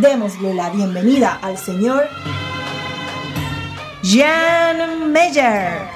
Démosle la bienvenida al señor Jan Meyer.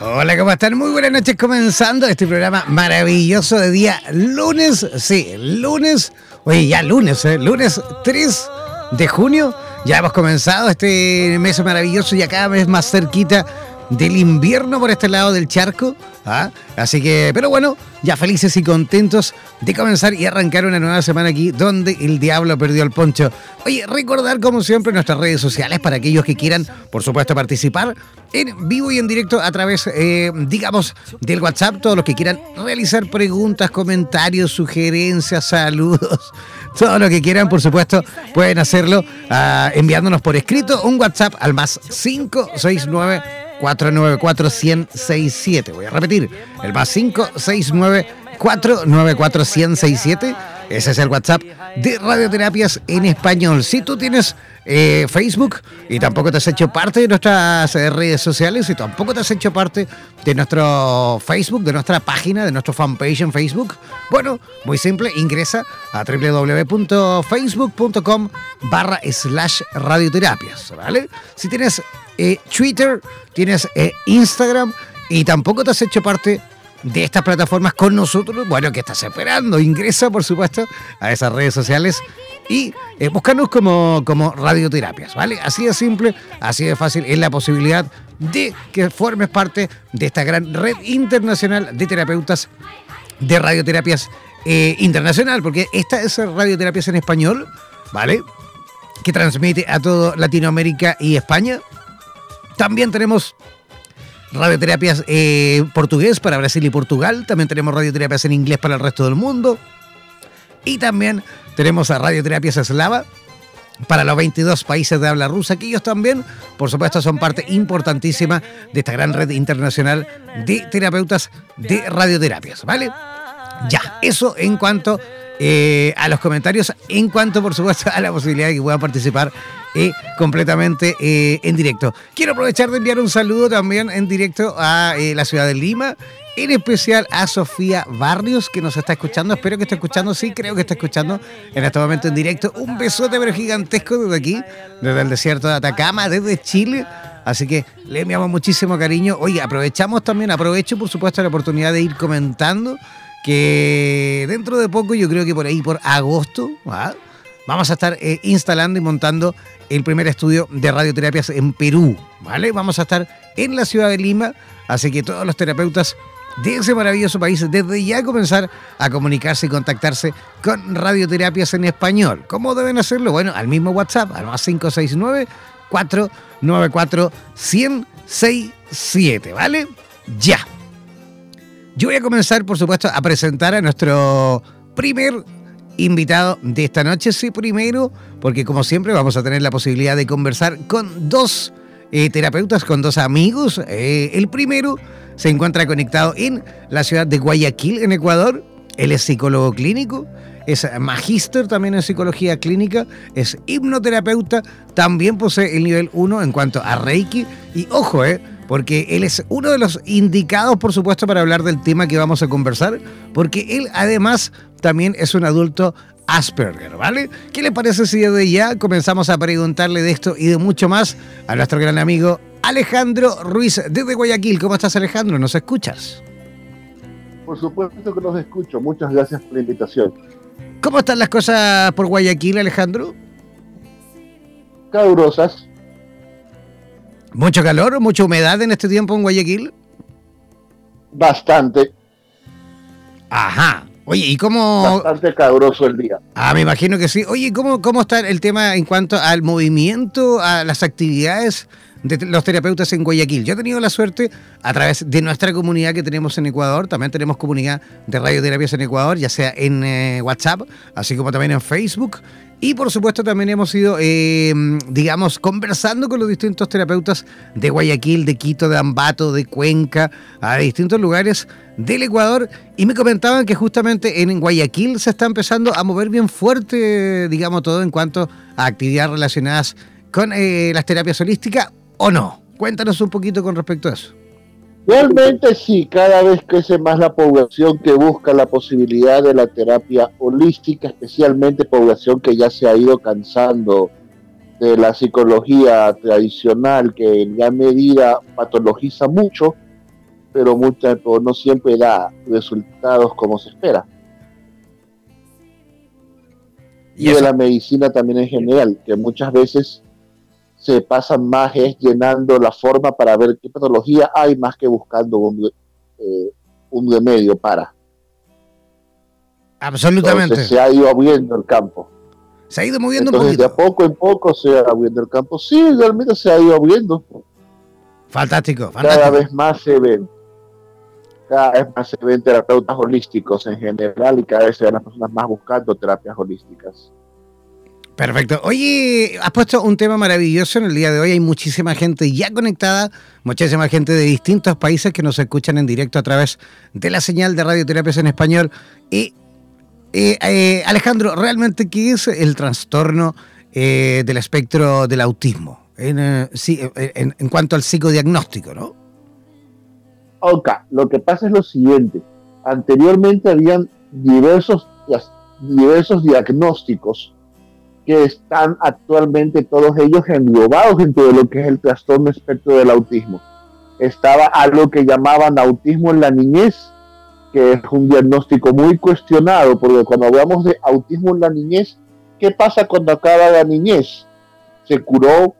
Hola, ¿cómo están? Muy buenas noches comenzando este programa maravilloso de día lunes, sí, lunes, oye, ya lunes, ¿eh? lunes 3 de junio ya hemos comenzado este mes maravilloso y cada vez más cerquita del invierno por este lado del charco. ¿ah? Así que, pero bueno, ya felices y contentos de comenzar y arrancar una nueva semana aquí donde el diablo perdió el poncho. Oye, recordar como siempre nuestras redes sociales para aquellos que quieran, por supuesto, participar en vivo y en directo a través, eh, digamos, del WhatsApp. Todos los que quieran realizar preguntas, comentarios, sugerencias, saludos todo lo que quieran, por supuesto, pueden hacerlo ah, enviándonos por escrito un WhatsApp al más 569 494 1067. Voy a repetir, el más 569 494 1067. Ese es el WhatsApp de Radioterapias en Español. Si tú tienes eh, Facebook y tampoco te has hecho parte de nuestras eh, redes sociales y tampoco te has hecho parte de nuestro Facebook, de nuestra página, de nuestro fanpage en Facebook, bueno, muy simple, ingresa a www.facebook.com barra slash radioterapias, ¿vale? Si tienes eh, Twitter, tienes Instagram y tampoco te has hecho parte de estas plataformas con nosotros, bueno, ¿qué estás esperando? Ingresa, por supuesto, a esas redes sociales y eh, como, como radioterapias, ¿vale? Así de simple, así de fácil es la posibilidad de que formes parte de esta gran red internacional de terapeutas de radioterapias eh, internacional, porque esta es radioterapias en español, ¿vale? Que transmite a todo Latinoamérica y España. También tenemos radioterapias eh, portugués para Brasil y Portugal. También tenemos radioterapias en inglés para el resto del mundo. Y también tenemos a Radioterapias Eslava para los 22 países de habla rusa, que ellos también, por supuesto, son parte importantísima de esta gran red internacional de terapeutas de radioterapias, ¿vale? Ya, eso en cuanto eh, a los comentarios, en cuanto, por supuesto, a la posibilidad de que puedan participar eh, completamente eh, en directo. Quiero aprovechar de enviar un saludo también en directo a la ciudad de Lima en especial a Sofía Barrios, que nos está escuchando. Espero que esté escuchando, sí, creo que está escuchando en este momento en directo. Un besote, pero gigantesco desde aquí, desde el desierto de Atacama, desde Chile. Así que le enviamos muchísimo cariño. Oye, aprovechamos también, aprovecho por supuesto la oportunidad de ir comentando que dentro de poco, yo creo que por ahí, por agosto, ¿ah? vamos a estar eh, instalando y montando el primer estudio de radioterapias en Perú, ¿vale? Vamos a estar en la ciudad de Lima, así que todos los terapeutas de ese maravilloso país desde ya comenzar a comunicarse y contactarse con radioterapias en español. ¿Cómo deben hacerlo? Bueno, al mismo WhatsApp, al más 569 494 1067, ¿vale? Ya. Yo voy a comenzar, por supuesto, a presentar a nuestro primer invitado de esta noche. Sí, primero, porque como siempre vamos a tener la posibilidad de conversar con dos eh, terapeutas, con dos amigos. Eh, el primero se encuentra conectado en la ciudad de Guayaquil, en Ecuador. Él es psicólogo clínico, es magíster también en psicología clínica, es hipnoterapeuta, también posee el nivel 1 en cuanto a Reiki. Y ojo, eh, porque él es uno de los indicados, por supuesto, para hablar del tema que vamos a conversar, porque él además también es un adulto Asperger, ¿vale? ¿Qué le parece si desde ya comenzamos a preguntarle de esto y de mucho más a nuestro gran amigo Alejandro Ruiz desde Guayaquil? ¿Cómo estás Alejandro? ¿Nos escuchas? Por supuesto que los escucho. Muchas gracias por la invitación. ¿Cómo están las cosas por Guayaquil, Alejandro? Caurosas. ¿Mucho calor, mucha humedad en este tiempo en Guayaquil? Bastante. Ajá. Oye, ¿y cómo...? Bastante caluroso el día. Ah, me imagino que sí. Oye, ¿cómo, ¿cómo está el tema en cuanto al movimiento, a las actividades de los terapeutas en Guayaquil? Yo he tenido la suerte, a través de nuestra comunidad que tenemos en Ecuador, también tenemos comunidad de radioterapias en Ecuador, ya sea en eh, WhatsApp, así como también en Facebook, y por supuesto también hemos ido, eh, digamos, conversando con los distintos terapeutas de Guayaquil, de Quito, de Ambato, de Cuenca, a distintos lugares del Ecuador. Y me comentaban que justamente en Guayaquil se está empezando a mover bien fuerte, digamos, todo en cuanto a actividades relacionadas con eh, las terapias holísticas o no. Cuéntanos un poquito con respecto a eso. Realmente sí, cada vez crece más la población que busca la posibilidad de la terapia holística, especialmente población que ya se ha ido cansando de la psicología tradicional que en gran medida patologiza mucho, pero, mucha, no siempre da resultados como se espera. Y, de la medicina también en general, que muchas veces se pasan más es llenando la forma para ver qué patología hay más que buscando un, eh, un remedio para. Absolutamente. se ha ido abriendo el campo. Se ha ido moviendo un poquito. De a poco en poco se ha abriendo el campo. Sí, realmente se ha ido abriendo. Fantástico, fantástico. Cada vez más se ven. Cada vez más se ven terapeutas holísticos en general y cada vez se ven las personas más buscando terapias holísticas. Perfecto. Oye, has puesto un tema maravilloso en el día de hoy. Hay muchísima gente ya conectada, muchísima gente de distintos países que nos escuchan en directo a través de la señal de radioterapias en español. Y eh, eh, Alejandro, ¿realmente qué es el trastorno eh, del espectro del autismo? En, en, cuanto al psicodiagnóstico, ¿no? Ok, lo que pasa es lo siguiente. Anteriormente habían diversos, diversos diagnósticos que están actualmente todos ellos englobados dentro de lo que es el trastorno espectro del autismo. Estaba algo que llamaban autismo en la niñez, que es un diagnóstico muy cuestionado, porque cuando hablamos de autismo en la niñez, ¿qué pasa cuando acaba la niñez? ¿Se curó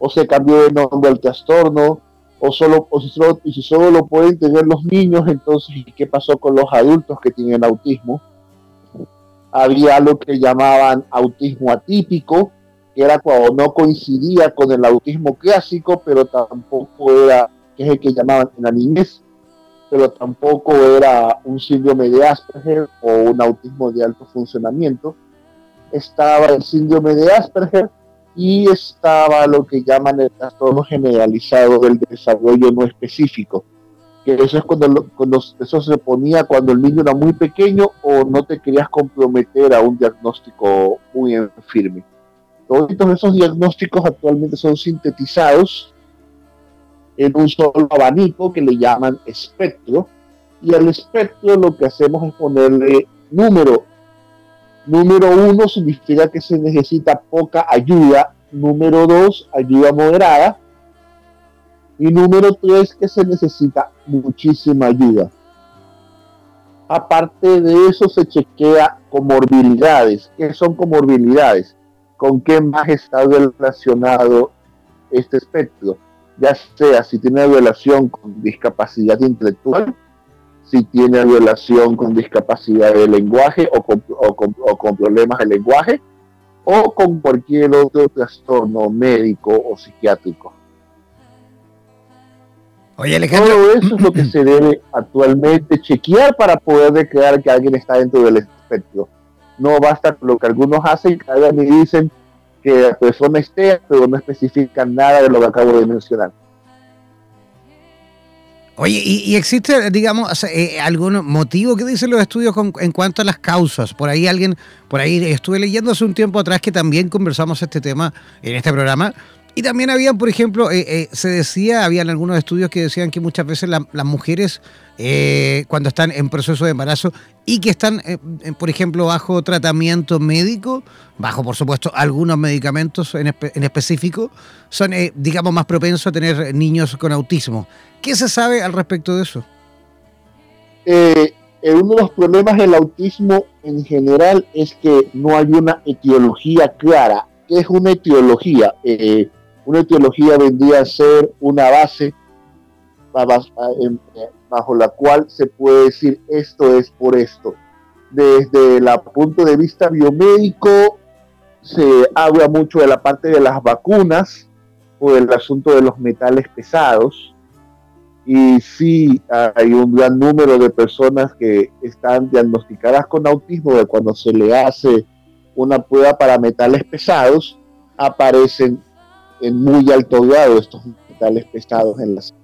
o se cambió de nombre al trastorno? O, solo, o si, solo, y si solo lo pueden tener los niños, entonces ¿qué pasó con los adultos que tienen autismo? Había lo que llamaban autismo atípico, que era cuando no coincidía con el autismo clásico, pero tampoco era, que es el que llamaban en la niñez, pero tampoco era un síndrome de Asperger o un autismo de alto funcionamiento. Estaba el síndrome de Asperger y estaba lo que llaman el trastorno generalizado del desarrollo no específico, eso es cuando, cuando eso se ponía cuando el niño era muy pequeño o no te querías comprometer a un diagnóstico muy firme. Todos esos diagnósticos actualmente son sintetizados en un solo abanico que le llaman espectro y al espectro lo que hacemos es ponerle número. Número uno significa que se necesita poca ayuda. Número dos, ayuda moderada y número tres, que se necesita muchísima ayuda. Aparte de eso, se chequea comorbilidades. ¿Qué son comorbilidades? ¿Con qué más está relacionado este espectro? Ya sea si tiene relación con discapacidad intelectual, si tiene relación con discapacidad de lenguaje o con, o con problemas de lenguaje, o con cualquier otro trastorno médico o psiquiátrico. Oye, Alejandro. Todo eso es lo que se debe actualmente chequear para poder declarar que alguien está dentro del espectro. No basta con lo que algunos hacen, cada me dicen que la persona esté, pero no especifican nada de lo que acabo de mencionar. Oye, ¿y, existe, digamos, eh, algún motivo que dicen los estudios en cuanto a las causas? Por ahí alguien, por ahí estuve leyendo hace un tiempo atrás que también conversamos este tema en este programa y también habían, por ejemplo, eh, eh, se decía, habían algunos estudios que decían que muchas veces las mujeres, eh, cuando están en proceso de embarazo y que están, por ejemplo, bajo tratamiento médico, bajo, por supuesto, algunos medicamentos en, en específico, son, digamos, más propensos a tener niños con autismo. ¿Qué se sabe al respecto de eso? uno de los problemas del autismo en general es que no hay una etiología clara. ¿Qué es una etiología? Una etiología vendría a ser una base bajo la cual se puede decir esto es por esto. Desde el punto de vista biomédico, se habla mucho de la parte de las vacunas o del asunto de los metales pesados. Y sí, hay un gran número de personas que están diagnosticadas con autismo de cuando se le hace una prueba para metales pesados, aparecen en muy alto grado estos metales pesados en las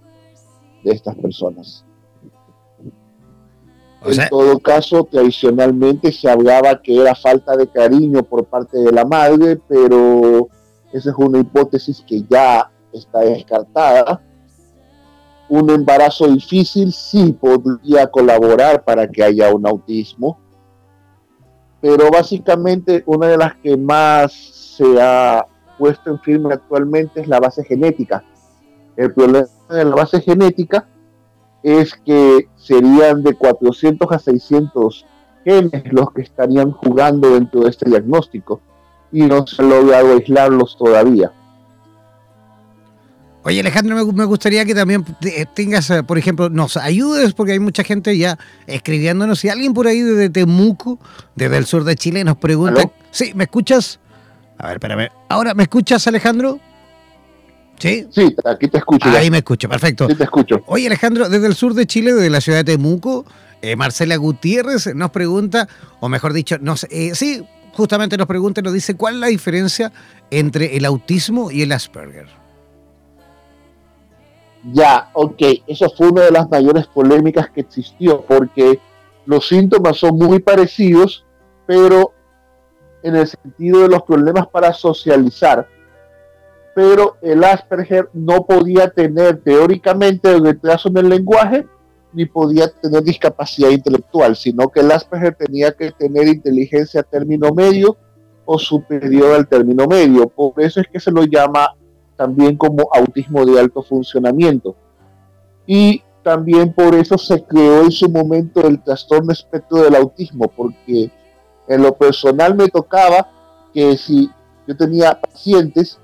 de estas personas. en todo caso, tradicionalmente se hablaba que era falta de cariño por parte de la madre, pero esa es una hipótesis que ya está descartada. Un embarazo difícil sí podría colaborar para que haya un autismo, pero básicamente una de las que más se ha puesto en firme actualmente es la base genética. El problema de la base genética es que serían de 400 a 600 genes los que estarían jugando dentro de este diagnóstico y no se ha logrado aislarlos todavía. Oye Alejandro, me gustaría que también eh, tengas, eh, por ejemplo, nos ayudes, porque hay mucha gente ya escribiéndonos. Si alguien por ahí desde Temuco, desde el sur de Chile, nos pregunta... Sí, ¿me escuchas? A ver, espérame. Ahora, ¿me escuchas, Alejandro? ¿Sí? Sí, aquí te escucho. Ahí me escucho, perfecto. Sí, te escucho. Oye, Alejandro, desde el sur de Chile, desde la ciudad de Temuco, eh, Marcela Gutiérrez nos pregunta, o mejor dicho, nos, eh, sí, justamente nos pregunta, nos dice, ¿cuál es la diferencia entre el autismo y el Asperger? Ya, ok, eso fue una de las mayores polémicas que existió, porque los síntomas son muy parecidos, pero en el sentido de los problemas para socializar, pero el Asperger no podía tener teóricamente retraso en el lenguaje ni podía tener discapacidad intelectual, sino que el Asperger tenía que tener inteligencia término medio o superior al término medio. Por eso es que se lo llama también como autismo de alto funcionamiento. Y también por eso se creó en su momento el trastorno espectro del autismo, porque en lo personal me tocaba que si yo tenía pacientes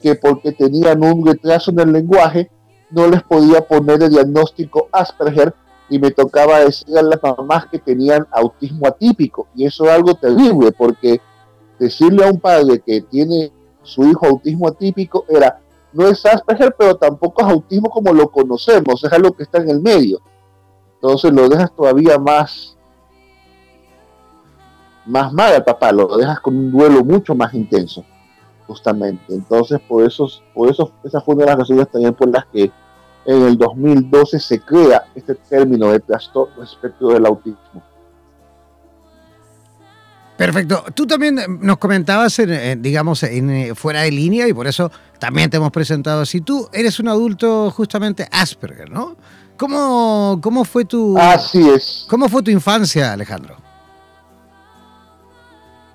que porque tenían un retraso en el lenguaje, no les podía poner el diagnóstico Asperger y me tocaba decir a las mamás que tenían autismo atípico. Y eso es algo terrible porque decirle a un padre que tiene su hijo autismo atípico era, no es Asperger, pero tampoco es autismo como lo conocemos, es algo que está en el medio. Entonces lo dejas todavía más más mal papá, lo dejas con un duelo mucho más intenso, justamente. Entonces, por eso, por eso esa fue una de las razones también por las que en el 2012 se crea este término de trastorno respecto del autismo. Perfecto. Tú también nos comentabas, digamos, en, eh, fuera de línea y por eso también te hemos presentado así. Tú eres un adulto justamente Asperger, ¿no? ¿Cómo, cómo fue tu... Así es. ¿Cómo fue tu infancia, Alejandro?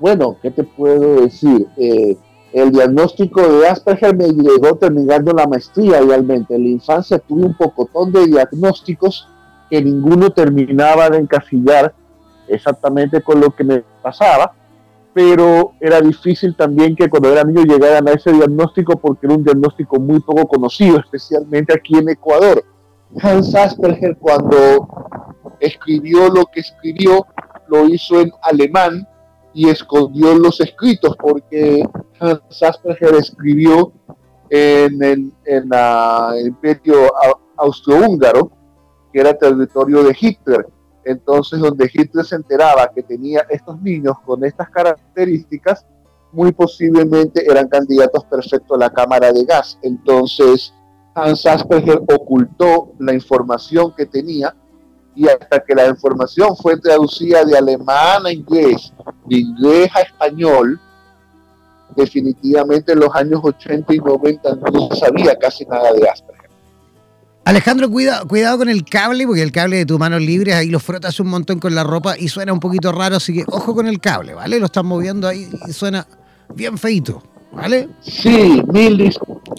Bueno, ¿qué te puedo decir? Eh, el diagnóstico de Asperger me llegó terminando la maestría realmente. En la infancia tuve un pocotón de diagnósticos que ninguno terminaba de encasillar exactamente con lo que me pasaba, pero era difícil también que cuando era niño llegaran a ese diagnóstico porque era un diagnóstico muy poco conocido, especialmente aquí en Ecuador. Hans Asperger cuando escribió lo que escribió, lo hizo en alemán y escondió los escritos porque Hans Asperger escribió en el, en el imperio austrohúngaro, que era territorio de Hitler, Entonces, donde Hitler se enteraba que tenía estos niños con estas características, muy posiblemente eran candidatos perfectos a la cámara de gas. Entonces, Hans Asperger ocultó la información que tenía y hasta que la información fue traducida de alemán a inglés, de inglés a español, definitivamente en los años 80 y 90 no sabía casi nada de Asperger. Alejandro, cuida, cuidado con el cable, porque el cable de tus manos libres ahí lo frotas un montón con la ropa y suena un poquito raro, así que ojo con el cable, ¿vale? Lo están moviendo ahí y suena bien feito, ¿vale? Sí, mil,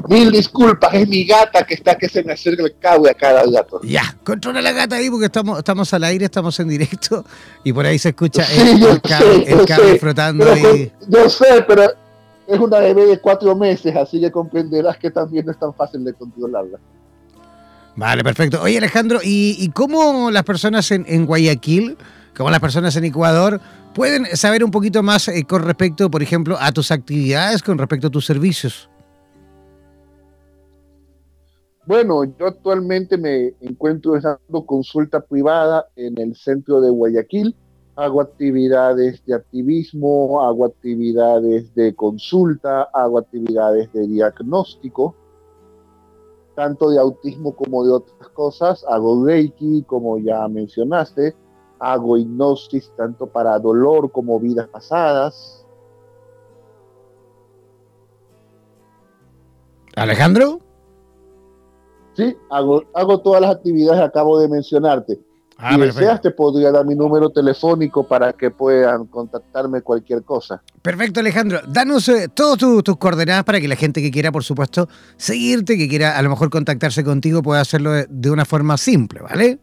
mil disculpas, es mi gata que está que se me acerca el cable a cada gato. Ya, controla la gata ahí porque estamos, estamos al aire, estamos en directo y por ahí se escucha el, cable, frotando ahí. Yo sé, pero es una bebé de cuatro meses, así que comprenderás que también no es tan fácil de controlarla. Vale, perfecto. Oye, Alejandro, ¿y, cómo las personas en, Guayaquil, como las personas en Ecuador, pueden saber un poquito más eh, con respecto, por ejemplo, a tus actividades, con respecto a tus servicios? Bueno, yo actualmente me encuentro dando consulta privada en el centro de Guayaquil. Hago actividades de activismo, hago actividades de consulta, hago actividades de diagnóstico tanto de autismo como de otras cosas. Hago Reiki, como ya mencionaste. Hago hipnosis tanto para dolor como vidas pasadas. Alejandro. Sí, hago, hago todas las actividades que acabo de mencionarte. Ah, si deseas, te podría dar mi número telefónico para que puedan contactarme cualquier cosa. Perfecto, Alejandro. Danos eh, todas tus coordenadas para que la gente que quiera, por supuesto, seguirte, que quiera a lo mejor contactarse contigo, pueda hacerlo de, una forma simple, ¿vale?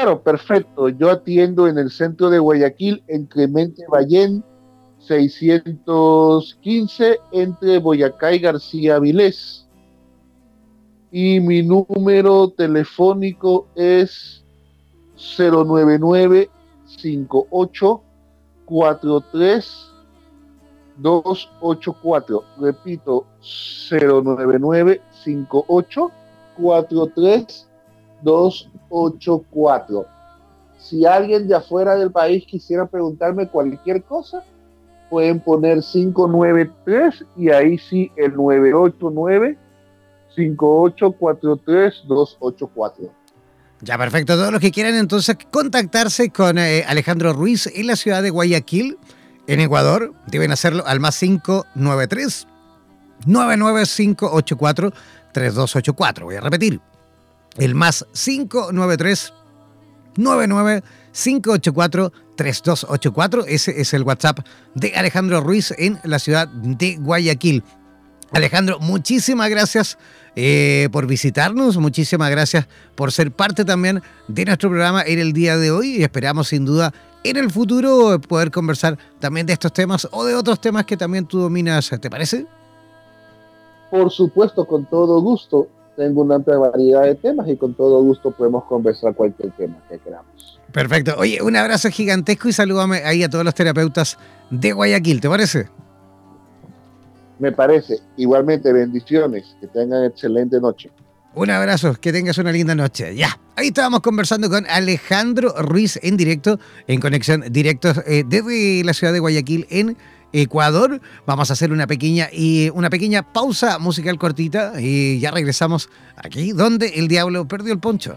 Claro, perfecto. Yo atiendo en el centro de Guayaquil, en Clemente Ballén, 615, entre Boyacá y García Vilés y mi número telefónico es 099 58 43 284. Repito, 099 58 43 284. Si alguien de afuera del país quisiera preguntarme cualquier cosa, pueden poner 593 y ahí sí el 989 5843-284. Ya, perfecto. Todos los que quieran entonces contactarse con eh, Alejandro Ruiz en la ciudad de Guayaquil, en Ecuador, deben hacerlo al más 593 99584 3284. Voy a repetir. El más 593 99584 3284. Ese es el WhatsApp de Alejandro Ruiz en la ciudad de Guayaquil. Alejandro, muchísimas gracias eh, por visitarnos, muchísimas gracias por ser parte también de nuestro programa en el día de hoy y esperamos sin duda en el futuro poder conversar también de estos temas o de otros temas que también tú dominas, ¿te parece? Por supuesto, con todo gusto. Tengo una amplia variedad de temas y con todo gusto podemos conversar cualquier tema que queramos. Perfecto. Oye, un abrazo gigantesco y saludame ahí a todos los terapeutas de Guayaquil, ¿te parece? me parece. Igualmente, bendiciones, que tengan excelente noche. Un abrazo, que tengas una linda noche. Ya, ahí estábamos conversando con Alejandro Ruiz en directo, en conexión directo eh, desde la ciudad de Guayaquil en Ecuador. Vamos a hacer una pequeña y una pequeña pausa musical cortita y ya regresamos aquí donde el diablo perdió el poncho.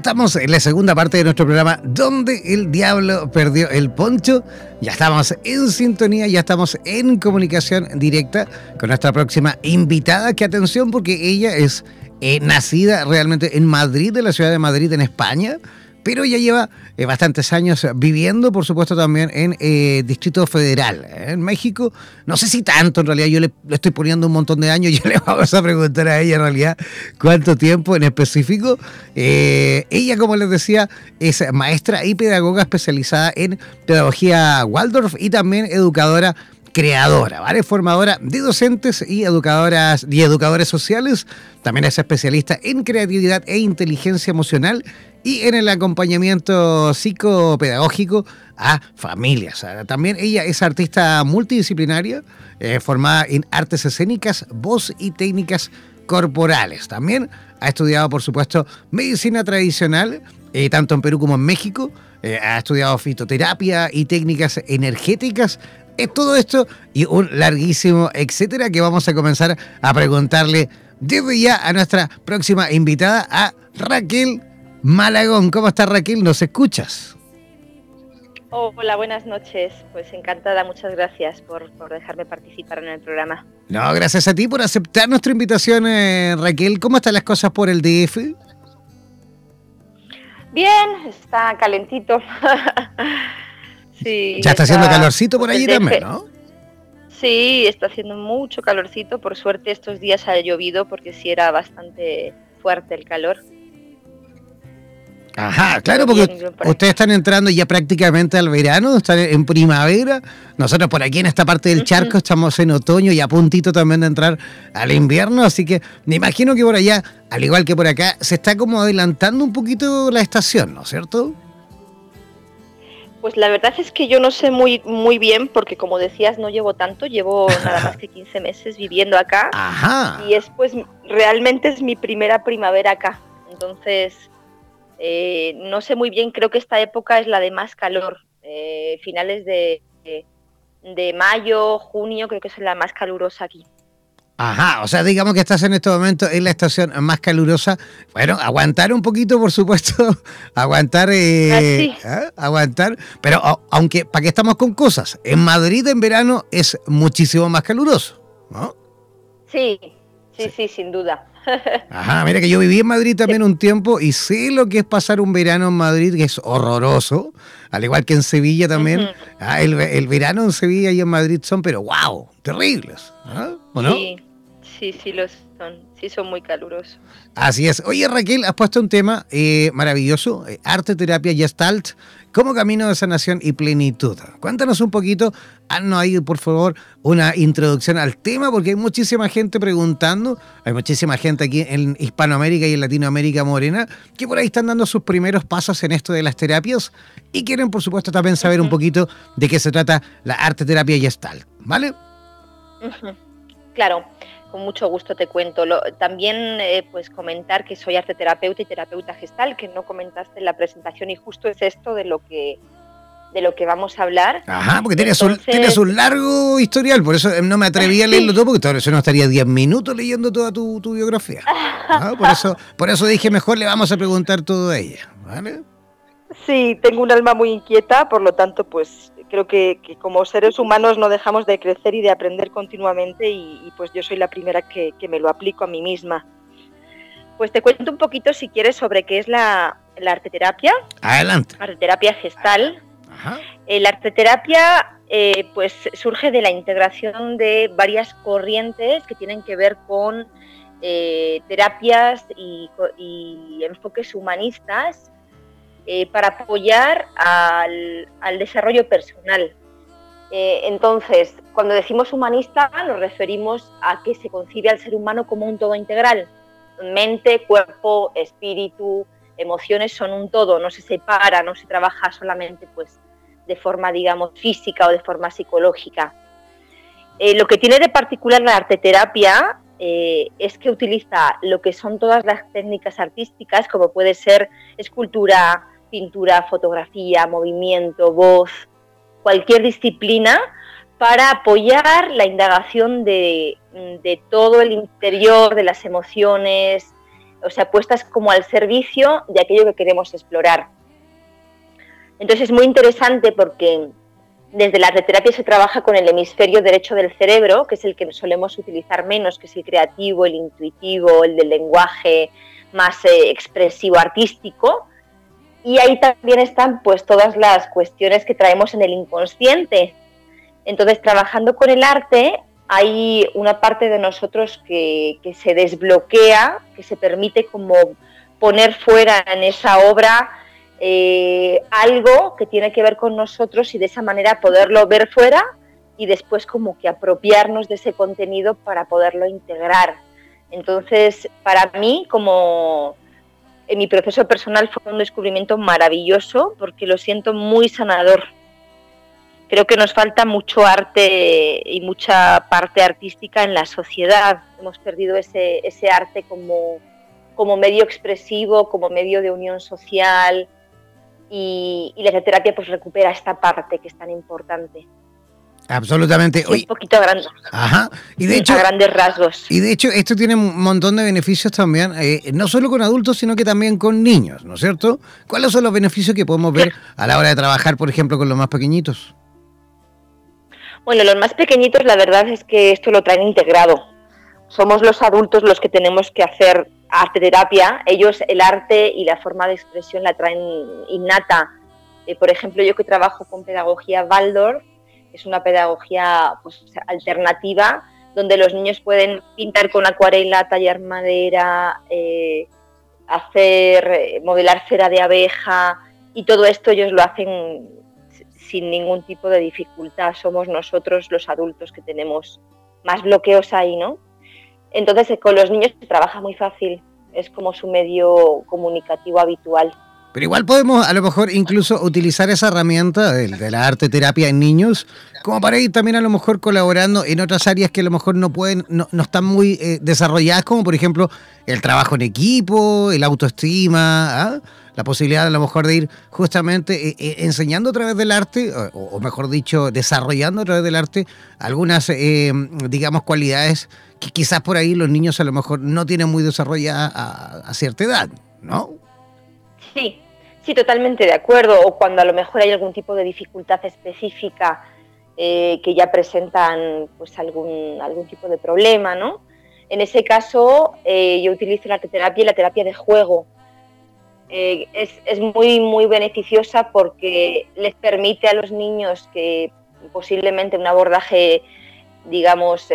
Estamos en la segunda parte de nuestro programa donde el diablo perdió el poncho. Ya estamos en sintonía, ya estamos en comunicación directa con nuestra próxima invitada. Que atención porque ella es eh, nacida realmente en Madrid, de la ciudad de Madrid, en España pero ya lleva eh, bastantes años viviendo, por supuesto, también en eh, Distrito Federal, ¿eh? en México. No sé si tanto, en realidad, yo le, estoy poniendo un montón de años, yo le vamos a preguntar a ella, en realidad, cuánto tiempo en específico. ella, como les decía, es maestra y pedagoga especializada en pedagogía Waldorf y también educadora creadora, ¿vale? Formadora de docentes y educadoras y educadores sociales. También es especialista en creatividad e inteligencia emocional y en el acompañamiento psicopedagógico a familias. También ella es artista multidisciplinaria, eh, formada en artes escénicas, voz y técnicas corporales. También ha estudiado, por supuesto, medicina tradicional, eh, tanto en Perú como en México. Eh, ha estudiado fitoterapia y técnicas energéticas. Es todo esto y un larguísimo etcétera que vamos a comenzar a preguntarle desde ya a nuestra próxima invitada, a Raquel Malagón. ¿Cómo estás Raquel? ¿Nos escuchas? Hola, buenas noches. Pues encantada, muchas gracias por, dejarme participar en el programa. No, gracias a ti por aceptar nuestra invitación, eh, Raquel. ¿Cómo están las cosas por el DF? Bien, está calentito. sí, ya está, haciendo calorcito por allí también, ¿no? Sí, está haciendo mucho calorcito. Por suerte estos días ha llovido porque sí era bastante fuerte el calor. Ajá, claro, porque ustedes están entrando ya prácticamente al verano, están en primavera. Nosotros por aquí en esta parte del charco estamos en otoño y a puntito también de entrar al invierno, así que me imagino que por allá, al igual que por acá, se está como adelantando un poquito la estación, ¿no es cierto? Pues la verdad es que yo no sé muy, muy bien, porque como decías, no llevo tanto, llevo nada más que 15 meses viviendo acá. Ajá. Y es pues realmente es mi primera primavera acá. Entonces, eh, no sé muy bien, creo que esta época es la de más calor, eh, finales de, de, mayo, junio, creo que es la más calurosa aquí. Ajá, o sea, digamos que estás en este momento en la estación más calurosa. Bueno, aguantar un poquito, por supuesto, aguantar, eh, ¿ah? aguantar, pero aunque, ¿para qué estamos con cosas? En Madrid en verano es muchísimo más caluroso, ¿no? sí, sí, sí sin duda. Ajá, mira que yo viví en Madrid también un tiempo y sé lo que es pasar un verano en Madrid, que es horroroso, al igual que en Sevilla también. Ah, el, verano en Sevilla y en Madrid son, pero wow, terribles. ¿ah? ¿O no? Sí, sí, sí los son, sí son muy calurosos. Así es. Oye Raquel, has puesto un tema eh, maravilloso, eh, arte, terapia, gestalt, como camino de sanación y plenitud. Cuéntanos un poquito, haznos ahí por favor una introducción al tema, porque hay muchísima gente preguntando, hay muchísima gente aquí en Hispanoamérica y en Latinoamérica morena, que por ahí están dando sus primeros pasos en esto de las terapias y quieren por supuesto también saber un poquito de qué se trata la arte, terapia y gestalt, ¿vale? Claro con mucho gusto te cuento. también eh, pues comentar que soy arte terapeuta y terapeuta gestal, que no comentaste en la presentación y justo es esto de lo que de lo que vamos a hablar. Ajá, porque tienes, un, largo historial, por eso no me atreví a leerlo todo, porque eso no estaría 10 minutos leyendo toda tu, biografía. Ah, por, eso, por eso dije, mejor le vamos a preguntar todo a ella. ¿vale? Sí, tengo un alma muy inquieta, por lo tanto, pues creo que, como seres humanos no dejamos de crecer y de aprender continuamente y, pues yo soy la primera que, me lo aplico a mí misma. Pues te cuento un poquito, si quieres, sobre qué es la, la arteterapia. Adelante. Arteterapia gestal. Ajá. Eh, la arteterapia eh, pues surge de la integración de varias corrientes que tienen que ver con eh, terapias y, y enfoques humanistas eh, para apoyar al, desarrollo personal. Eh, entonces, cuando decimos humanista nos referimos a que se concibe al ser humano como un todo integral. Mente, cuerpo, espíritu, emociones son un todo, no se separa, no se trabaja solamente pues, de forma, digamos, física o de forma psicológica. Eh, lo que tiene de particular la arteterapia eh, es que utiliza lo que son todas las técnicas artísticas, como puede ser escultura, pintura, fotografía, movimiento, voz, cualquier disciplina, para apoyar la indagación de, de todo el interior, de las emociones, o sea, puestas como al servicio de aquello que queremos explorar. Entonces es muy interesante porque desde la terapia se trabaja con el hemisferio derecho del cerebro, que es el que solemos utilizar menos, que es el creativo, el intuitivo, el del lenguaje más eh, expresivo artístico. Y ahí también están pues todas las cuestiones que traemos en el inconsciente. Entonces, trabajando con el arte, hay una parte de nosotros que, se desbloquea, que se permite como poner fuera en esa obra eh, algo que tiene que ver con nosotros y de esa manera poderlo ver fuera y después como que apropiarnos de ese contenido para poderlo integrar. Entonces, para mí, como en mi proceso personal fue un descubrimiento maravilloso porque lo siento muy sanador creo que nos falta mucho arte y mucha parte artística en la sociedad. Hemos perdido ese, ese arte como, como medio expresivo, como medio de unión social y, la terapia pues recupera esta parte que es tan importante. Absolutamente. un poquito grande. Ajá. Y de hecho, a grandes rasgos. Y de hecho, esto tiene un montón de beneficios también, eh, no solo con adultos, sino que también con niños, ¿no es cierto? ¿Cuáles son los beneficios que podemos ver a la hora de trabajar, por ejemplo, con los más pequeñitos? Bueno, los más pequeñitos la verdad es que esto lo traen integrado. Somos los adultos los que tenemos que hacer arte terapia. Ellos el arte y la forma de expresión la traen innata. Eh, por ejemplo, yo que trabajo con pedagogía Waldorf, es una pedagogía pues, alternativa donde los niños pueden pintar con acuarela, tallar madera, eh, hacer, eh, modelar cera de abeja y todo esto ellos lo hacen sin ningún tipo de dificultad. Somos nosotros los adultos que tenemos más bloqueos ahí, ¿no? Entonces eh, con los niños se trabaja muy fácil, es como su medio comunicativo habitual. Pero igual podemos a lo mejor incluso utilizar esa herramienta de, la arte terapia en niños como para ir también a lo mejor colaborando en otras áreas que a lo mejor no pueden, no, están muy eh, desarrolladas, como por ejemplo el trabajo en equipo, el autoestima, ¿ah? la posibilidad a lo mejor de ir justamente eh, eh, enseñando a través del arte, o, mejor dicho, desarrollando a través del arte algunas, digamos, cualidades que quizás por ahí los niños a lo mejor no tienen muy desarrolladas a cierta edad, ¿no? Sí, sí, totalmente de acuerdo. O cuando a lo mejor hay algún tipo de dificultad específica eh, que ya presentan pues algún, algún tipo de problema, ¿no? En ese caso, eh, yo utilizo la terapia y la terapia de juego. Eh, es, es, muy, muy beneficiosa porque les permite a los niños que posiblemente un abordaje, digamos,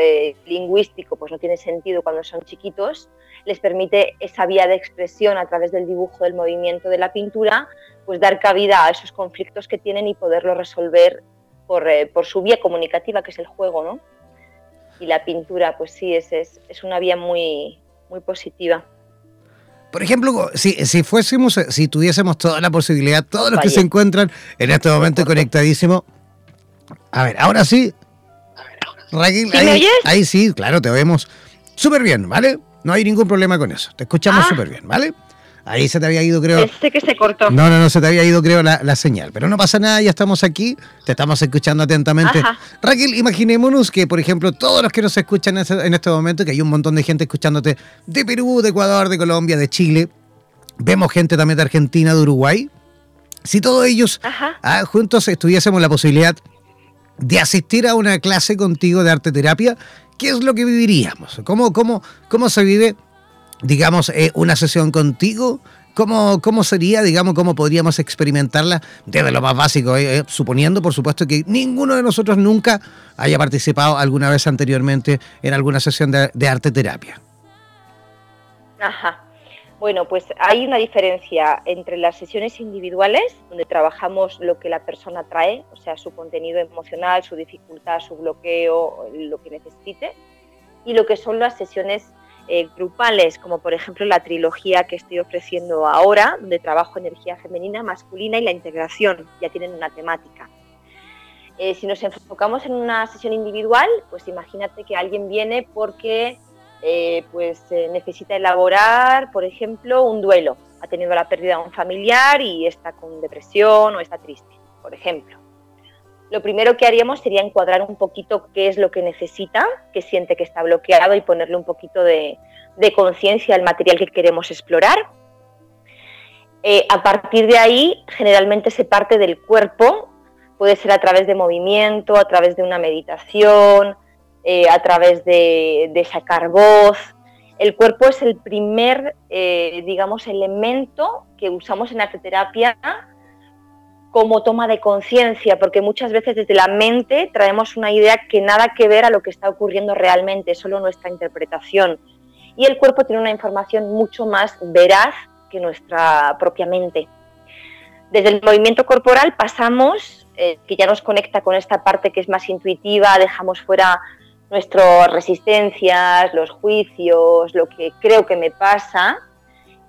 lingüístico, pues no tiene sentido cuando son chiquitos, les permite esa vía de expresión a través del dibujo, del movimiento, de la pintura, pues dar cabida a esos conflictos que tienen y poderlo resolver por, eh, su vía comunicativa, que es el juego, ¿no? Y la pintura, pues sí, es, es, una vía muy, muy positiva. Por ejemplo, si, si fuésemos, si tuviésemos toda la posibilidad, todos los que se encuentran en este momento conectadísimos. A ver, ahora sí. Raquel, ahí, me oyes? ahí sí, claro, te vemos súper bien, ¿vale? No hay ningún problema con eso. Te escuchamos ah. súper bien, ¿vale? Ahí se te había ido, creo. Este que se cortó. No, no, no, se te había ido, creo, la, señal. Pero no pasa nada, ya estamos aquí, te estamos escuchando atentamente. Raquel, imaginémonos que, por ejemplo, todos los que nos escuchan en este momento, que hay un montón de gente escuchándote de Perú, de Ecuador, de Colombia, de Chile, vemos gente también de Argentina, de Uruguay. Si todos ellos ah, juntos estuviésemos la posibilidad de asistir a una clase contigo de arte terapia, ¿qué es lo que viviríamos? ¿Cómo, cómo, cómo se vive, digamos, eh, una sesión contigo? ¿Cómo, ¿Cómo sería, digamos, cómo podríamos experimentarla desde lo más básico? Eh, eh, suponiendo, por supuesto, que ninguno de nosotros nunca haya participado alguna vez anteriormente en alguna sesión de, arte terapia. Ajá. Bueno, pues hay una diferencia entre las sesiones individuales, donde trabajamos lo que la persona trae, o sea, su contenido emocional, su dificultad, su bloqueo, lo que necesite, y lo que son las sesiones eh, grupales, como por ejemplo la trilogía que estoy ofreciendo ahora, donde trabajo energía femenina, masculina y la integración, ya tienen una temática. Eh, si nos enfocamos en una sesión individual, pues imagínate que alguien viene porque eh, pues necesita elaborar, por ejemplo, un duelo. Ha tenido la pérdida de un familiar y está con depresión o está triste, por ejemplo. Lo primero que haríamos sería encuadrar un poquito qué es lo que necesita, qué siente que está bloqueado y ponerle un poquito de, conciencia al material que queremos explorar. Eh, a partir de ahí, generalmente se parte del cuerpo, puede ser a través de movimiento, a través de una meditación, eh, a través de, sacar voz. El cuerpo es el primer, eh, digamos, elemento que usamos en arteterapia como toma de conciencia, porque muchas veces desde la mente traemos una idea que nada que ver a lo que está ocurriendo realmente, solo nuestra interpretación. Y el cuerpo tiene una información mucho más veraz que nuestra propia mente. Desde el movimiento corporal pasamos, eh, que ya nos conecta con esta parte que es más intuitiva, dejamos fuera nuestras resistencias, los juicios, lo que creo que me pasa,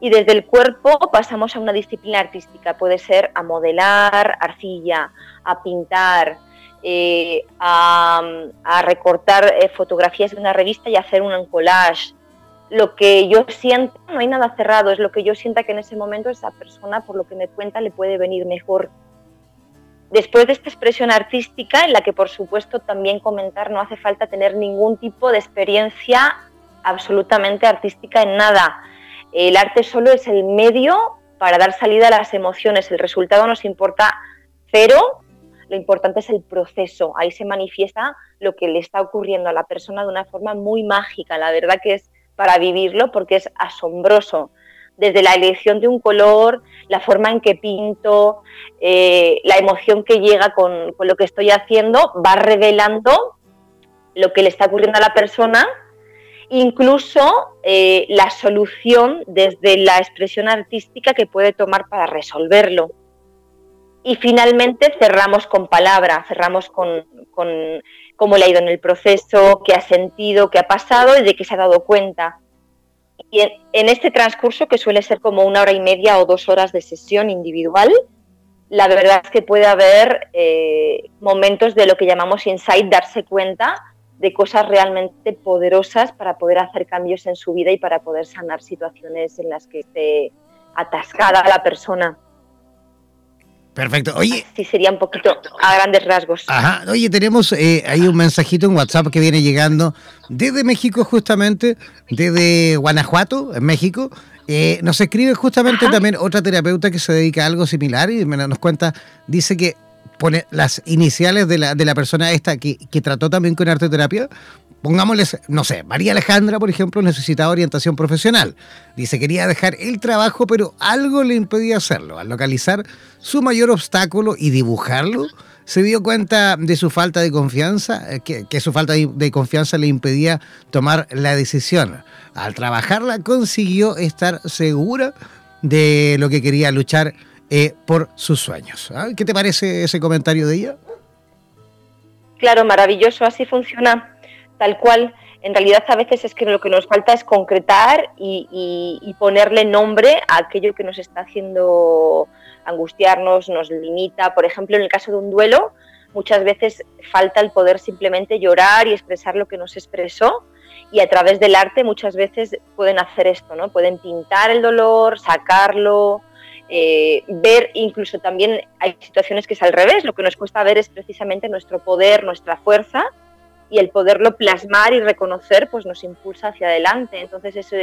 y desde el cuerpo pasamos a una disciplina artística, puede ser a modelar arcilla, a pintar, eh, a, recortar eh, fotografías de una revista y hacer un collage. Lo que yo siento, no hay nada cerrado, es lo que yo sienta que en ese momento esa persona, por lo que me cuenta, le puede venir mejor. Después de esta expresión artística, en la que por supuesto también comentar no hace falta tener ningún tipo de experiencia absolutamente artística en nada el arte solo es el medio para dar salida a las emociones. El resultado nos importa cero, lo importante es el proceso. Ahí se manifiesta lo que le está ocurriendo a la persona de una forma muy mágica. La verdad que es para vivirlo porque es asombroso. Desde la elección de un color, la forma en que pinto, eh, la emoción que llega con, con lo que estoy haciendo, va revelando lo que le está ocurriendo a la persona incluso eh, la solución desde la expresión artística que puede tomar para resolverlo. Y finalmente cerramos con palabra, cerramos con, cómo le ha ido en el proceso, qué ha sentido, qué ha pasado y de qué se ha dado cuenta. Y en, este transcurso, que suele ser como una hora y media o dos horas de sesión individual, la verdad es que puede haber eh, momentos de lo que llamamos insight, darse cuenta de cosas realmente poderosas para poder hacer cambios en su vida y para poder sanar situaciones en las que esté atascada la persona. Perfecto. Oye. Sí, sería un poquito a grandes rasgos. Ajá. Oye, tenemos eh, ahí un mensajito en WhatsApp que viene llegando desde México, justamente, desde Guanajuato, en México. Eh, nos escribe justamente también otra terapeuta que se dedica a algo similar y nos cuenta, dice que pone las iniciales de la, de la persona esta que, que trató también con arte terapia, pongámosles, no sé, María Alejandra, por ejemplo, necesitaba orientación profesional. Dice, quería dejar el trabajo, pero algo le impedía hacerlo. Al localizar su mayor obstáculo y dibujarlo, se dio cuenta de su falta de confianza, eh, que, que su falta de confianza le impedía tomar la decisión. Al trabajarla consiguió estar segura de lo que quería luchar eh, por sus sueños. ¿ah? ¿Qué te parece ese comentario de ella? Claro, maravilloso, así funciona, tal cual. En realidad a veces es que lo que nos falta es concretar y, ponerle nombre a aquello que nos está haciendo angustiarnos, nos limita. Por ejemplo, en el caso de un duelo, muchas veces falta el poder simplemente llorar y expresar lo que nos expresó y a través del arte muchas veces pueden hacer esto, ¿no? Pueden pintar el dolor, sacarlo, eh, ver incluso también hay situaciones que es al revés, lo que nos cuesta ver es precisamente nuestro poder, nuestra fuerza y el poderlo plasmar y reconocer pues nos impulsa hacia adelante. Entonces eso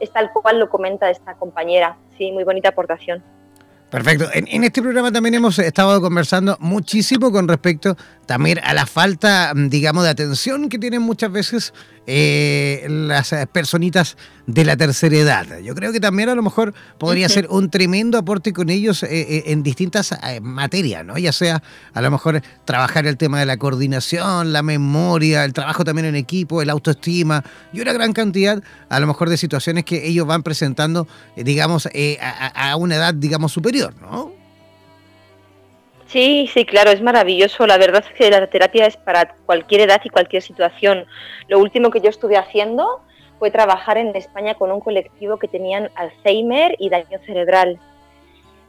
es tal cual lo comenta esta compañera. Sí, muy bonita aportación. Perfecto. En, este programa también hemos estado conversando muchísimo con respecto también a la falta, mm, digamos, de atención que tienen muchas veces eh, las eh, personitas de la tercera edad. Yo creo que también a lo mejor podría ser un tremendo aporte con ellos eh, en distintas materias, ¿no? Ya sea a lo mejor trabajar el tema de la coordinación, la memoria, el trabajo también en equipo, el autoestima y una gran cantidad a lo mejor de situaciones que ellos van presentando, digamos, a, a una edad, digamos, superior, ¿no? Sí, sí, claro, es maravilloso. La verdad es que la terapia es para cualquier edad y cualquier situación. Lo último que yo estuve haciendo fue trabajar en España con un colectivo que tenían Alzheimer y daño cerebral.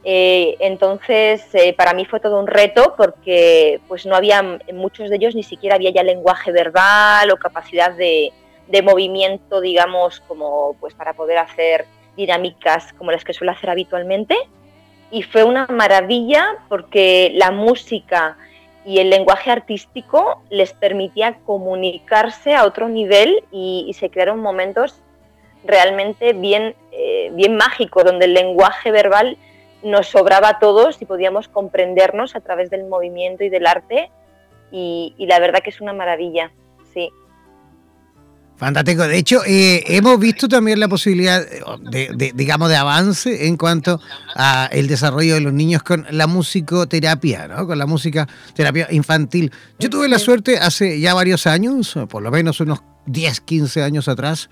Eh, entonces, eh, para mí fue todo un reto porque pues no había, en muchos de ellos ni siquiera había ya lenguaje verbal o capacidad de, movimiento, digamos, como pues para poder hacer dinámicas como las que suele hacer habitualmente y fue una maravilla porque la música y el lenguaje artístico les permitía comunicarse a otro nivel y, se crearon momentos realmente bien, eh, bien mágicos, donde el lenguaje verbal nos sobraba a todos y podíamos comprendernos a través del movimiento y del arte y, y la verdad que es una maravilla, sí. Fantástico. De hecho, eh, hemos visto también la posibilidad de, digamos, de avance en cuanto a el desarrollo de los niños con la musicoterapia, ¿no? Con la música terapia infantil. Yo tuve la suerte hace ya varios años, por lo menos unos 10, 15 años atrás,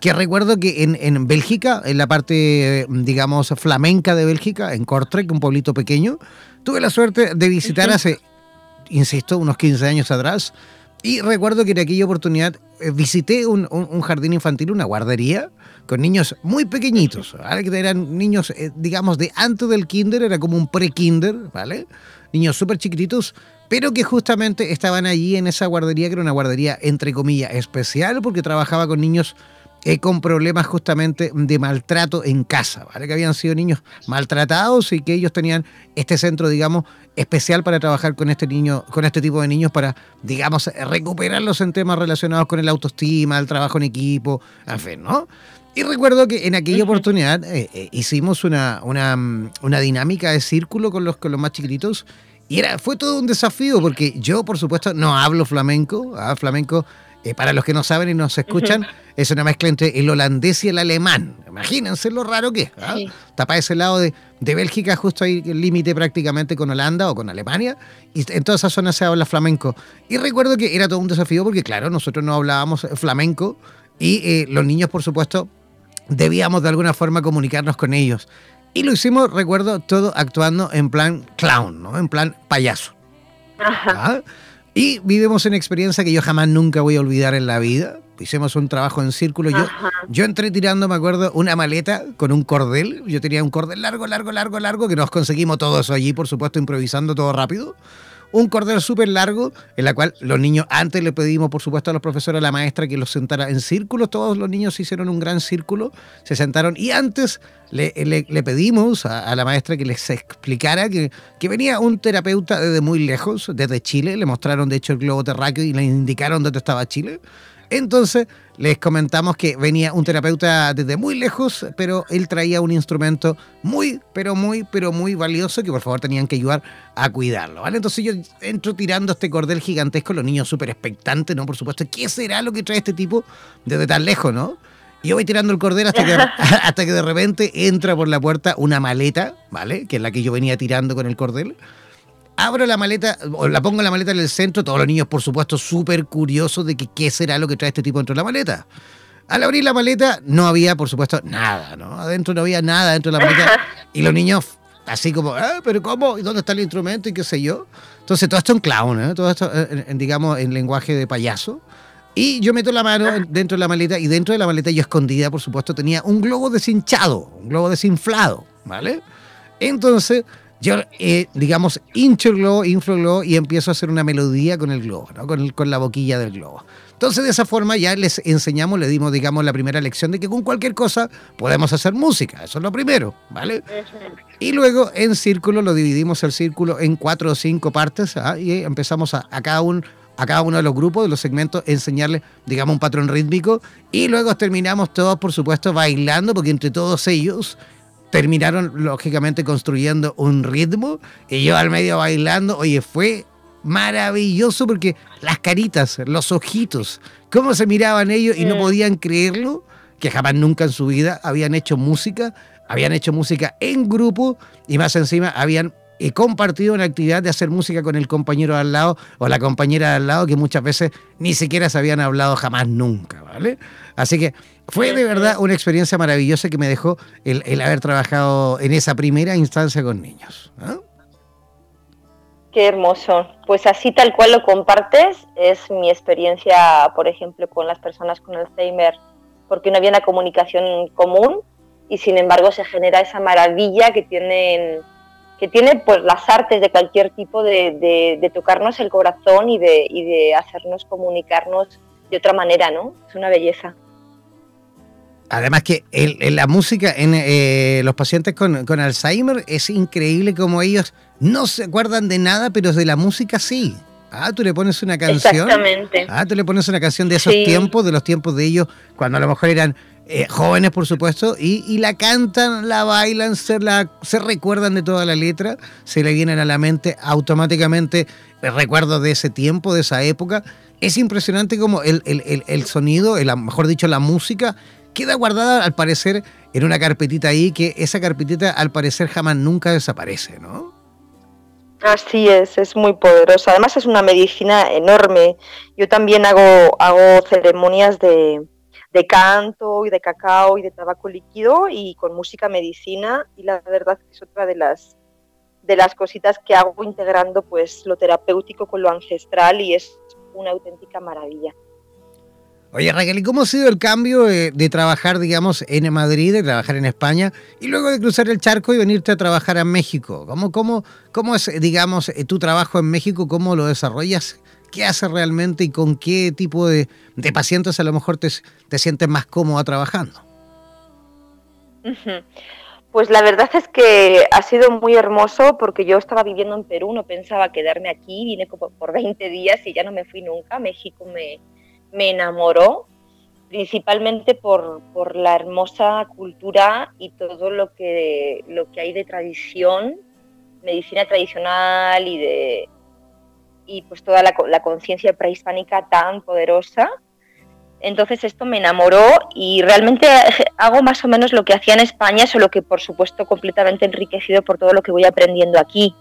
que recuerdo que en, en Bélgica, en la parte, digamos, flamenca de Bélgica, en Kortrijk, un pueblito pequeño, tuve la suerte de visitar hace, insisto, unos 15 años atrás, y recuerdo que en aquella oportunidad eh, visité un, jardín infantil, una guardería, con niños muy pequeñitos, que eran niños, eh, digamos, de antes del kinder, era como un pre-kinder, ¿vale? Niños súper chiquititos, pero que justamente estaban allí en esa guardería, que era una guardería, entre comillas, especial, porque trabajaba con niños eh, con problemas justamente de maltrato en casa, ¿vale? Que habían sido niños maltratados y que ellos tenían este centro, digamos, especial para trabajar con este niño, con este tipo de niños para, digamos, recuperarlos en temas relacionados con el autoestima, el trabajo en equipo, en fin, ¿no? Y recuerdo que en aquella oportunidad eh, eh, hicimos una, una, una, dinámica de círculo con los, con los más chiquititos y era, fue todo un desafío porque yo, por supuesto, no hablo flamenco. ¿ah? Flamenco eh, para los que no saben y no se escuchan, es una mezcla entre el holandés y el alemán. Imagínense lo raro que es. ¿ah? Está para ese lado de, Bélgica, justo ahí el límite prácticamente con Holanda o con Alemania, y en toda esa zona se habla flamenco. Y recuerdo que era todo un desafío porque, claro, nosotros no hablábamos flamenco y eh, los niños, por supuesto, debíamos de alguna forma comunicarnos con ellos. Y lo hicimos, recuerdo, todo actuando en plan clown, ¿no? En plan payaso. Ajá. ¿Ah? Y vivimos una experiencia que yo jamás nunca voy a olvidar en la vida. Hicimos un trabajo en círculo. Yo, yo entré tirando, me acuerdo, una maleta con un cordel. Yo tenía un cordel largo, largo, largo, largo, que nos conseguimos todo eso allí, por supuesto, improvisando todo rápido un cordel súper largo, en la cual los niños, antes le pedimos, por supuesto, a los profesores, a la maestra, que los sentara en círculo. Todos los niños hicieron un gran círculo, se sentaron y antes le, pedimos a, la maestra que les explicara que, que venía un terapeuta desde muy lejos, desde Chile. Le mostraron, de hecho, el globo terráqueo y le indicaron dónde estaba Chile. Entonces les comentamos que venía un terapeuta desde muy lejos, pero él traía un instrumento muy, pero muy, pero muy valioso que por favor tenían que ayudar a cuidarlo, ¿vale? Entonces yo entro tirando este cordel gigantesco, los niños súper expectantes, ¿no? Por supuesto, ¿qué será lo que trae este tipo desde tan lejos, ¿no? Y yo voy tirando el cordel hasta que, hasta que de repente entra por la puerta una maleta, ¿vale? Que es la que yo venía tirando con el cordel abro la maleta, o la pongo en la maleta en el centro, todos los niños, por supuesto, súper curiosos de que qué será lo que trae este tipo dentro de la maleta. Al abrir la maleta, no había, por supuesto, nada, ¿no? Adentro no había nada dentro de la maleta. Y los niños, así como, ah, pero ¿cómo? ¿Y dónde está el instrumento? Y qué sé yo. Entonces, todo esto en clown, ¿eh? Todo esto, en, digamos, en lenguaje de payaso. Y yo meto la mano dentro de la maleta y dentro de la maleta yo escondida, por supuesto, tenía un globo deshinchado, un globo desinflado, ¿vale? Entonces yo, eh, digamos, hincho el globo, inflo el globo y empiezo a hacer una melodía con el globo, ¿no? con, con la boquilla del globo. Entonces, de esa forma ya les enseñamos, le dimos, digamos, la primera lección de que con cualquier cosa podemos hacer música. Eso es lo primero, ¿vale? Y luego en círculo lo dividimos el círculo en cuatro o cinco partes ¿ah? y empezamos a, a cada uno a cada uno de los grupos, de los segmentos, enseñarles, digamos, un patrón rítmico y luego terminamos todos, por supuesto, bailando, porque entre todos ellos terminaron lógicamente construyendo un ritmo y yo al medio bailando, oye, fue maravilloso porque las caritas, los ojitos, cómo se miraban ellos y no podían creerlo, que jamás nunca en su vida habían hecho música, habían hecho música en grupo y más encima habían he compartido una actividad de hacer música con el compañero al lado o la compañera al lado que muchas veces ni siquiera se habían hablado jamás nunca, ¿vale? Así que fue de verdad una experiencia maravillosa que me dejó el, haber trabajado en esa primera instancia con niños. Qué hermoso. Pues así tal cual lo compartes, es mi experiencia, por ejemplo, con las personas con Alzheimer, porque no había una comunicación común y sin embargo se genera esa maravilla que tienen que tiene pues las artes de cualquier tipo de, tocarnos el corazón y de hacernos comunicarnos de otra manera, ¿no? Es una belleza. Además que la música en eh, los pacientes con, con, Alzheimer es increíble como ellos no se acuerdan de nada, pero de la música sí. Ah, tú le pones una canción. Exactamente. Ah, tú le pones una canción de esos tiempos, de los tiempos de ellos, cuando a lo mejor eran eh, jóvenes, por supuesto, y, la cantan, la bailan, se, la, se recuerdan de toda la letra, se le vienen a la mente automáticamente recuerdos de ese tiempo, de esa época. Es impresionante como el, el, sonido, el, mejor dicho, la música, queda guardada al parecer en una carpetita ahí, que esa carpetita al parecer jamás nunca desaparece, ¿no? Así es, es muy poderosa. Además es una medicina enorme. Yo también hago, hago ceremonias de, de canto y de cacao y de tabaco líquido y con música medicina y la verdad es otra de las de las cositas que hago integrando pues lo terapéutico con lo ancestral y es una auténtica maravilla. Oye Raquel, ¿y cómo ha sido el cambio de, trabajar, digamos, en Madrid, de trabajar en España y luego de cruzar el charco y venirte a trabajar a México? ¿Cómo, cómo, cómo es, digamos, tu trabajo en México? ¿Cómo lo desarrollas? qué hace realmente y con qué tipo de, pacientes a lo mejor te, sientes más cómoda trabajando. Pues la verdad es que ha sido muy hermoso porque yo estaba viviendo en Perú, no pensaba quedarme aquí, vine como por 20 días y ya no me fui nunca. México me, me enamoró, principalmente por, por, la hermosa cultura y todo lo que, lo que hay de tradición, medicina tradicional y de, y pues toda la, conciencia prehispánica tan poderosa. Entonces esto me enamoró y realmente hago más o menos lo que hacía en España, solo que por supuesto completamente enriquecido por todo lo que voy aprendiendo aquí.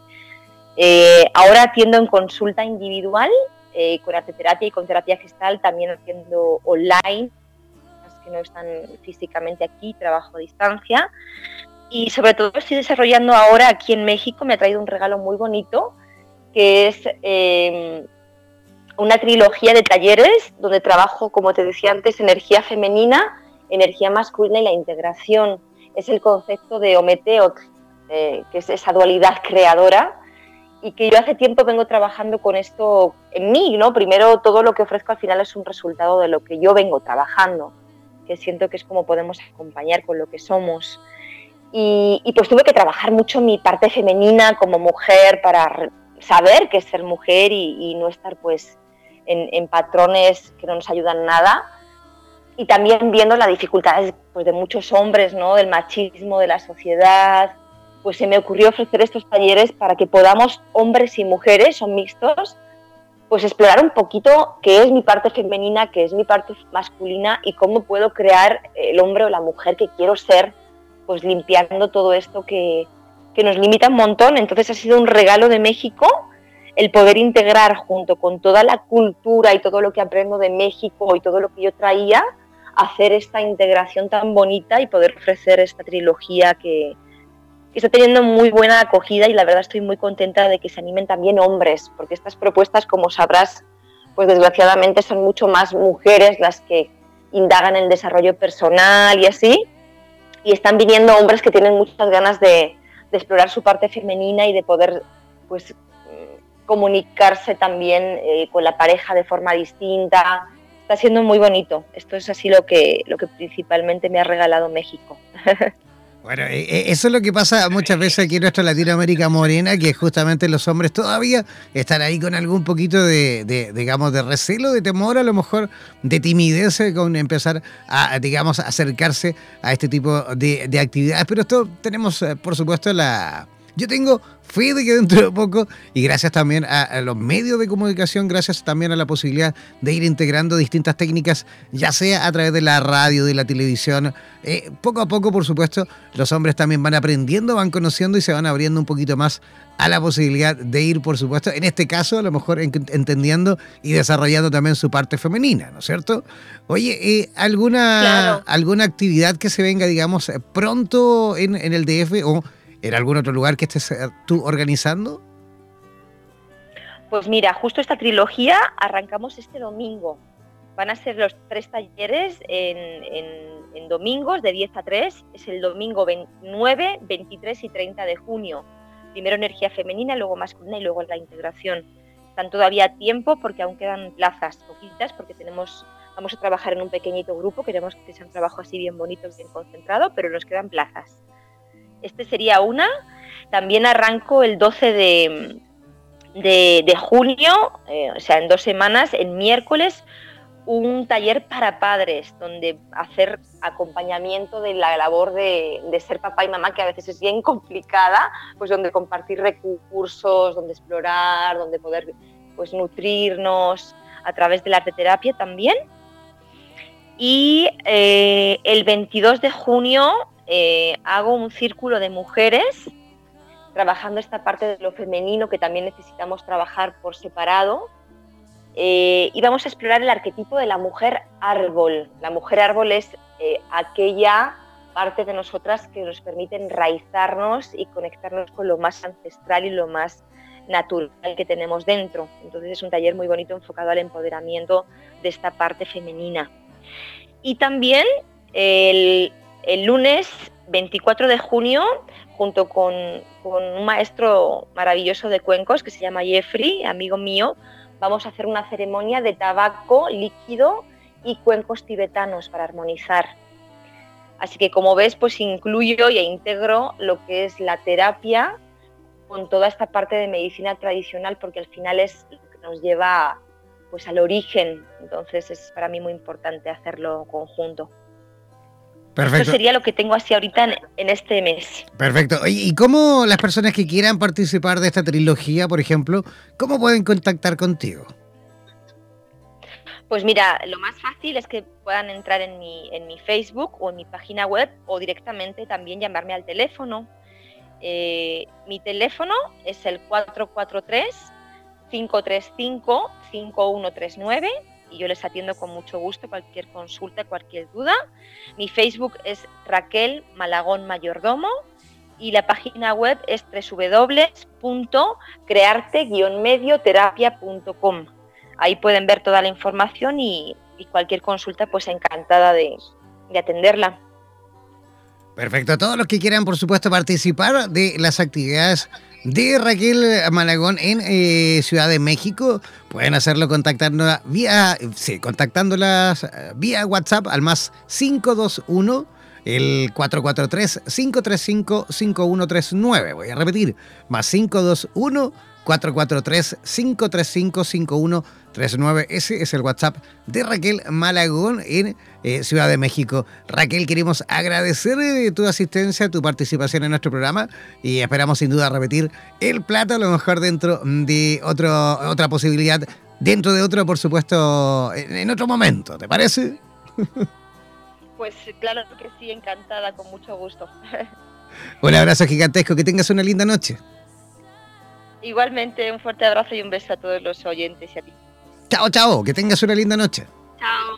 Eh, ahora atiendo en consulta individual eh, con arteterapia y con terapia gestal, también haciendo online, que no están físicamente aquí, trabajo a distancia. Y sobre todo estoy desarrollando ahora aquí en México, me ha traído un regalo muy bonito, que es em, una trilogía de talleres donde trabajo, como te decía antes, energía femenina, energía masculina y la integración. Es el concepto de Ometeot, eh, que es esa dualidad creadora y que yo hace tiempo vengo trabajando con esto en mí, ¿no? Primero todo lo que ofrezco al final es un resultado de lo que yo vengo trabajando, que siento que es como podemos acompañar con lo que somos. Y, y pues tuve que trabajar mucho mi parte femenina como mujer para saber que es ser mujer y, no estar pues en, patrones que no nos ayudan nada y también viendo las dificultades pues, de muchos hombres, ¿no? del machismo, de la sociedad, pues se me ocurrió ofrecer estos talleres para que podamos, hombres y mujeres, son mixtos, pues explorar un poquito qué es mi parte femenina, qué es mi parte masculina y cómo puedo crear el hombre o la mujer que quiero ser, pues limpiando todo esto que, que nos limita un montón. Entonces ha sido un regalo de México el poder integrar junto con toda la cultura y todo lo que aprendo de México y todo lo que yo traía, hacer esta integración tan bonita y poder ofrecer esta trilogía que, está teniendo muy buena acogida y la verdad estoy muy contenta de que se animen también hombres, porque estas propuestas, como sabrás, pues desgraciadamente son mucho más mujeres las que indagan el desarrollo personal y así, y están viniendo hombres que tienen muchas ganas de, explorar su parte femenina y de poder pues comunicarse también eh, con la pareja de forma distinta. Está siendo muy bonito. Esto es así lo que, lo que principalmente me ha regalado México. Bueno, e, e, eso es lo que pasa muchas veces aquí en nuestra Latinoamérica morena, que justamente los hombres todavía están ahí con algún poquito de, digamos, de recelo, de temor, a lo mejor de timidez eh, con empezar a, digamos, acercarse a este tipo de, actividades. Pero esto tenemos, eh, por supuesto, la, Yo tengo fe de que dentro de poco, y gracias también a, los medios de comunicación, gracias también a la posibilidad de ir integrando distintas técnicas, ya sea a través de la radio, de la televisión, eh, poco a poco, por supuesto, los hombres también van aprendiendo, van conociendo y se van abriendo un poquito más a la posibilidad de ir, por supuesto, en este caso, a lo mejor entendiendo y desarrollando también su parte femenina, ¿no es cierto? Oye, eh, ¿alguna, ¿alguna actividad que se venga, digamos, pronto en, en el DF o en algún otro lugar que estés eh, tú organizando? Pues mira, justo esta trilogía arrancamos este domingo. Van a ser los tres talleres en, domingos de 10 a 3. Es el domingo 29, 23 y 30 de junio. Primero energía femenina, luego masculina y luego la integración. Están todavía a tiempo porque aún quedan plazas poquitas porque tenemos vamos a trabajar en un pequeñito grupo. Queremos que sea un trabajo así bien bonito, bien concentrado, pero nos quedan plazas. Este sería una. También arranco el 12 de, de, junio, eh, o sea, en dos semanas, el miércoles, un taller para padres, donde hacer acompañamiento de la labor de, ser papá y mamá, que a veces es bien complicada, pues donde compartir recursos, donde explorar, donde poder pues, nutrirnos a través de la terapia también. Y eh, el 22 de junio eh, hago un círculo de mujeres trabajando esta parte de lo femenino que también necesitamos trabajar por separado. Eh, y vamos a explorar el arquetipo de la mujer árbol. La mujer árbol es eh, aquella parte de nosotras que nos permite enraizarnos y conectarnos con lo más ancestral y lo más natural que tenemos dentro. Entonces es un taller muy bonito enfocado al empoderamiento de esta parte femenina. Y también el, el lunes 24 de junio, junto con, un maestro maravilloso de cuencos que se llama Jeffrey, amigo mío, vamos a hacer una ceremonia de tabaco líquido y cuencos tibetanos para armonizar. Así que como ves, pues incluyo e integro lo que es la terapia con toda esta parte de medicina tradicional, porque al final es lo que nos lleva pues al origen. Entonces es para mí muy importante hacerlo conjunto. Perfecto. Eso sería lo que tengo así ahorita en, este mes. Perfecto. ¿Y cómo las personas que quieran participar de esta trilogía, por ejemplo, cómo pueden contactar contigo? Pues mira, lo más fácil es que puedan entrar en mi, en mi Facebook o en mi página web o directamente también llamarme al teléfono. Eh, mi teléfono es el 443 535 5139 y yo les atiendo con mucho gusto cualquier consulta, cualquier duda. Mi Facebook es Raquel Malagón Mayordomo y la página web es www.crearte-medioterapia.com. Ahí pueden ver toda la información y, cualquier consulta, pues encantada de, de atenderla. Perfecto. Todos los que quieran, por supuesto, participar de las actividades de Raquel Malagón en eh, Ciudad de México. Pueden hacerlo contactándola vía, sí, contactándolas eh, vía WhatsApp al más 521 el 443-535-5139. Voy a repetir, más 521 443-535-5139. Ese es el WhatsApp de Raquel Malagón en eh, Ciudad de México. Raquel, queremos agradecer eh, tu asistencia, tu participación en nuestro programa y esperamos sin duda repetir el plato, a lo mejor dentro de otro, otra posibilidad, dentro de otro, por supuesto, en, otro momento. ¿Te parece? Pues claro que sí, encantada, con mucho gusto. Un abrazo gigantesco, que tengas una linda noche. Igualmente, un fuerte abrazo y un beso a todos los oyentes y a ti. Chao, chao, que tengas una linda noche. Chao.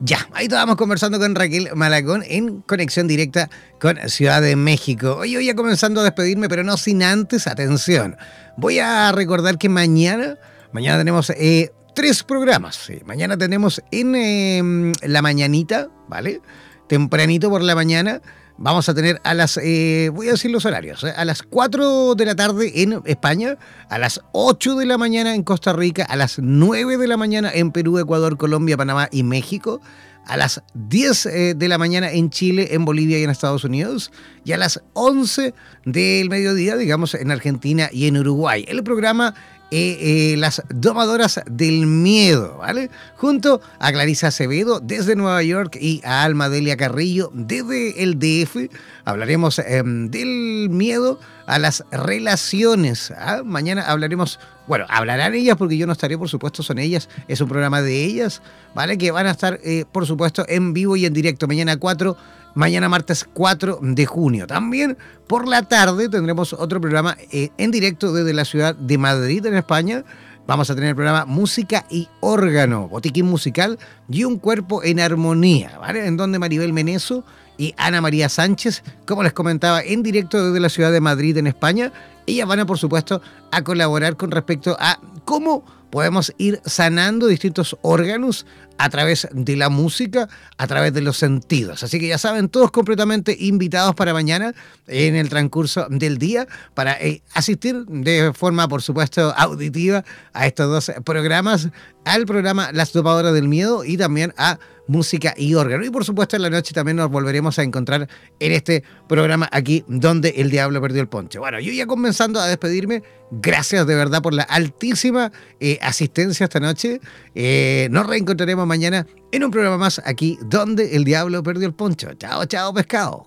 Ya, ahí estábamos conversando con Raquel Malagón en conexión directa con Ciudad de México. Hoy voy a comenzando a despedirme, pero no sin antes, atención. Voy a recordar que mañana, mañana tenemos eh, tres programas. Mañana tenemos en em, la mañanita, ¿vale? Tempranito por la mañana Vamos a tener a las, eh, voy a decir los horarios, eh, a las 4 de la tarde en España, a las 8 de la mañana en Costa Rica, a las 9 de la mañana en Perú, Ecuador, Colombia, Panamá y México, a las 10 eh, de la mañana en Chile, en Bolivia y en Estados Unidos, y a las 11 del mediodía, digamos, en Argentina y en Uruguay. El programa eh, las domadoras del miedo, ¿vale? Junto a Clarisa Acevedo desde Nueva York y a Alma Delia Carrillo desde el DF. Hablaremos em, del miedo a las relaciones. ¿ah? Mañana hablaremos, bueno, hablarán ellas porque yo no estaré, por supuesto, son ellas, es un programa de ellas, ¿vale? Que van a estar, eh, por supuesto, en vivo y en directo mañana 4 mañana martes 4 de junio. También por la tarde tendremos otro programa eh, en directo desde la ciudad de Madrid, en España. Vamos a tener el programa Música y Órgano, Botiquín Musical y un cuerpo en armonía, ¿vale? En donde Maribel Meneso y Ana María Sánchez, como les comentaba, en directo desde la ciudad de Madrid, en España, ellas van a, por supuesto, a colaborar con respecto a cómo podemos ir sanando distintos órganos a través de la música, a través de los sentidos. Así que ya saben, todos completamente invitados para mañana en el transcurso del día para eh, asistir de forma, por supuesto, auditiva a estos dos programas, al programa Las Dopadoras del Miedo y también a música y órgano. Y por supuesto en la noche también nos volveremos a encontrar en este programa aquí donde el diablo perdió el ponche. Bueno, yo ya comenzando a despedirme, gracias de verdad por la altísima eh, asistencia esta noche. Eh, nos reencontraremos mañana en un programa más aquí donde el diablo perdió el poncho. Chao, chao, pescado.